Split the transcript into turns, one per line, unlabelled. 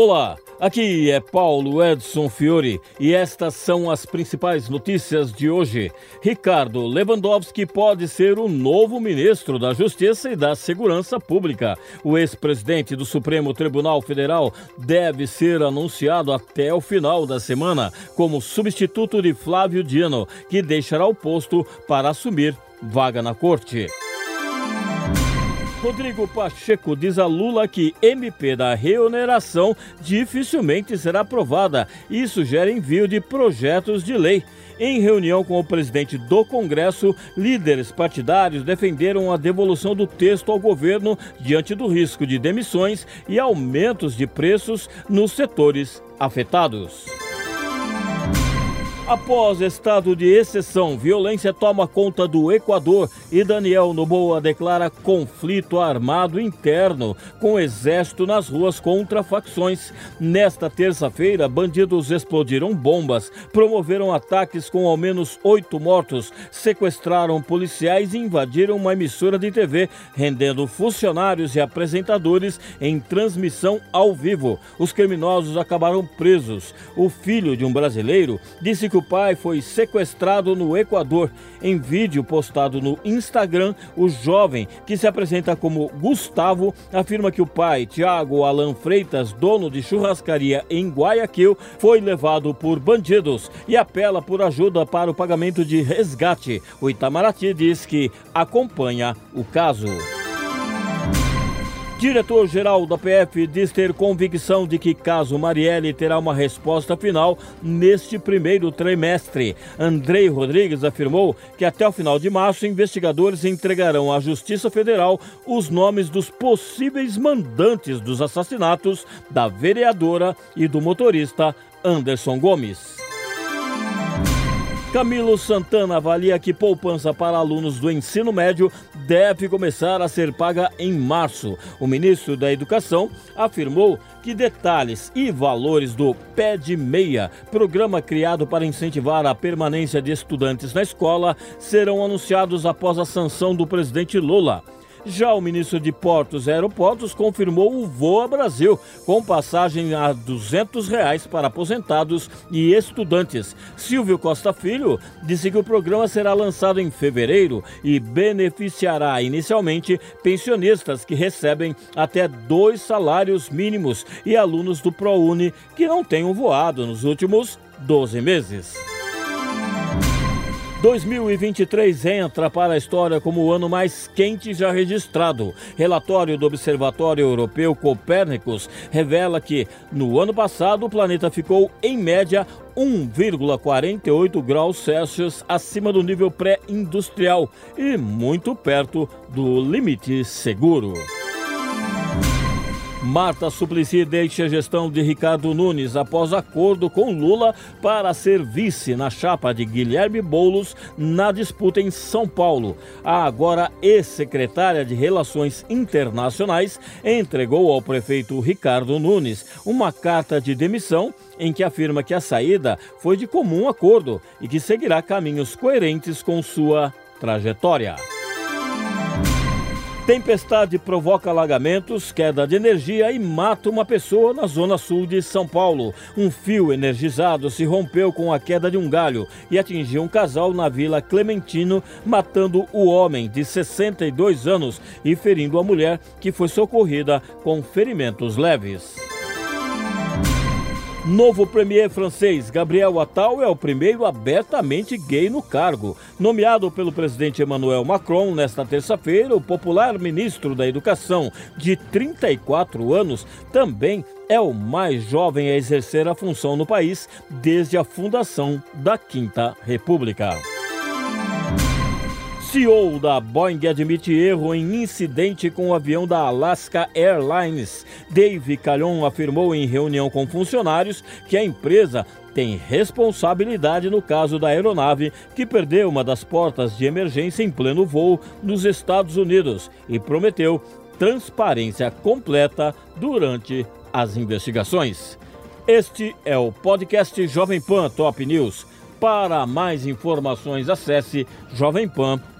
Olá, aqui é Paulo Edson Fiore e estas são as principais notícias de hoje. Ricardo Lewandowski pode ser o novo ministro da Justiça e da Segurança Pública. O ex-presidente do Supremo Tribunal Federal deve ser anunciado até o final da semana como substituto de Flávio Dino, que deixará o posto para assumir vaga na corte. Rodrigo Pacheco diz a Lula que MP da reoneração dificilmente será aprovada e sugere envio de projetos de lei. Em reunião com o presidente do Congresso, líderes partidários defenderam a devolução do texto ao governo diante do risco de demissões e aumentos de preços nos setores afetados. Após estado de exceção, violência toma conta do Equador e Daniel Noboa declara conflito armado interno com exército nas ruas contra facções. Nesta terça-feira, bandidos explodiram bombas, promoveram ataques com ao menos oito mortos, sequestraram policiais e invadiram uma emissora de TV, rendendo funcionários e apresentadores em transmissão ao vivo. Os criminosos acabaram presos. O filho de um brasileiro disse que o pai foi sequestrado no Equador. Em vídeo postado no Instagram, o jovem, que se apresenta como Gustavo, afirma que o pai, Tiago Alan Freitas, dono de churrascaria em Guayaquil, foi levado por bandidos e apela por ajuda para o pagamento de resgate. O Itamaraty diz que acompanha o caso. Diretor-geral da PF diz ter convicção de que caso Marielle terá uma resposta final neste primeiro trimestre. Andrei Rodrigues afirmou que até o final de março investigadores entregarão à Justiça Federal os nomes dos possíveis mandantes dos assassinatos da vereadora e do motorista Anderson Gomes. Camilo Santana avalia que poupança para alunos do ensino médio deve começar a ser paga em março. O ministro da Educação afirmou que detalhes e valores do Pé de Meia, programa criado para incentivar a permanência de estudantes na escola, serão anunciados após a sanção do presidente Lula. Já o ministro de Portos e Aeroportos confirmou o Voa Brasil, com passagem a 200 reais para aposentados e estudantes. Silvio Costa Filho disse que o programa será lançado em fevereiro e beneficiará inicialmente pensionistas que recebem até dois salários mínimos e alunos do ProUni que não tenham voado nos últimos 12 meses. 2023 entra para a história como o ano mais quente já registrado. Relatório do Observatório Europeu Copérnicos revela que, no ano passado, o planeta ficou, em média, 1,48 graus Celsius acima do nível pré-industrial e muito perto do limite seguro. Marta Suplicy deixa a gestão de Ricardo Nunes após acordo com Lula para ser vice na chapa de Guilherme Boulos na disputa em São Paulo. A agora ex-secretária de Relações Internacionais entregou ao prefeito Ricardo Nunes uma carta de demissão em que afirma que a saída foi de comum acordo e que seguirá caminhos coerentes com sua trajetória. Tempestade provoca alagamentos, queda de energia e mata uma pessoa na zona sul de São Paulo. Um fio energizado se rompeu com a queda de um galho e atingiu um casal na Vila Clementino, matando o homem de 62 anos e ferindo a mulher, que foi socorrida com ferimentos leves. Novo premier francês Gabriel Attal é o primeiro abertamente gay no cargo. Nomeado pelo presidente Emmanuel Macron nesta terça-feira, o popular ministro da Educação, de 34 anos, também é o mais jovem a exercer a função no país desde a fundação da Quinta República. CEO da Boeing admite erro em incidente com o avião da Alaska Airlines. Dave Calhoun afirmou em reunião com funcionários que a empresa tem responsabilidade no caso da aeronave que perdeu uma das portas de emergência em pleno voo nos Estados Unidos e prometeu transparência completa durante as investigações. Este é o podcast Jovem Pan Top News. Para mais informações, acesse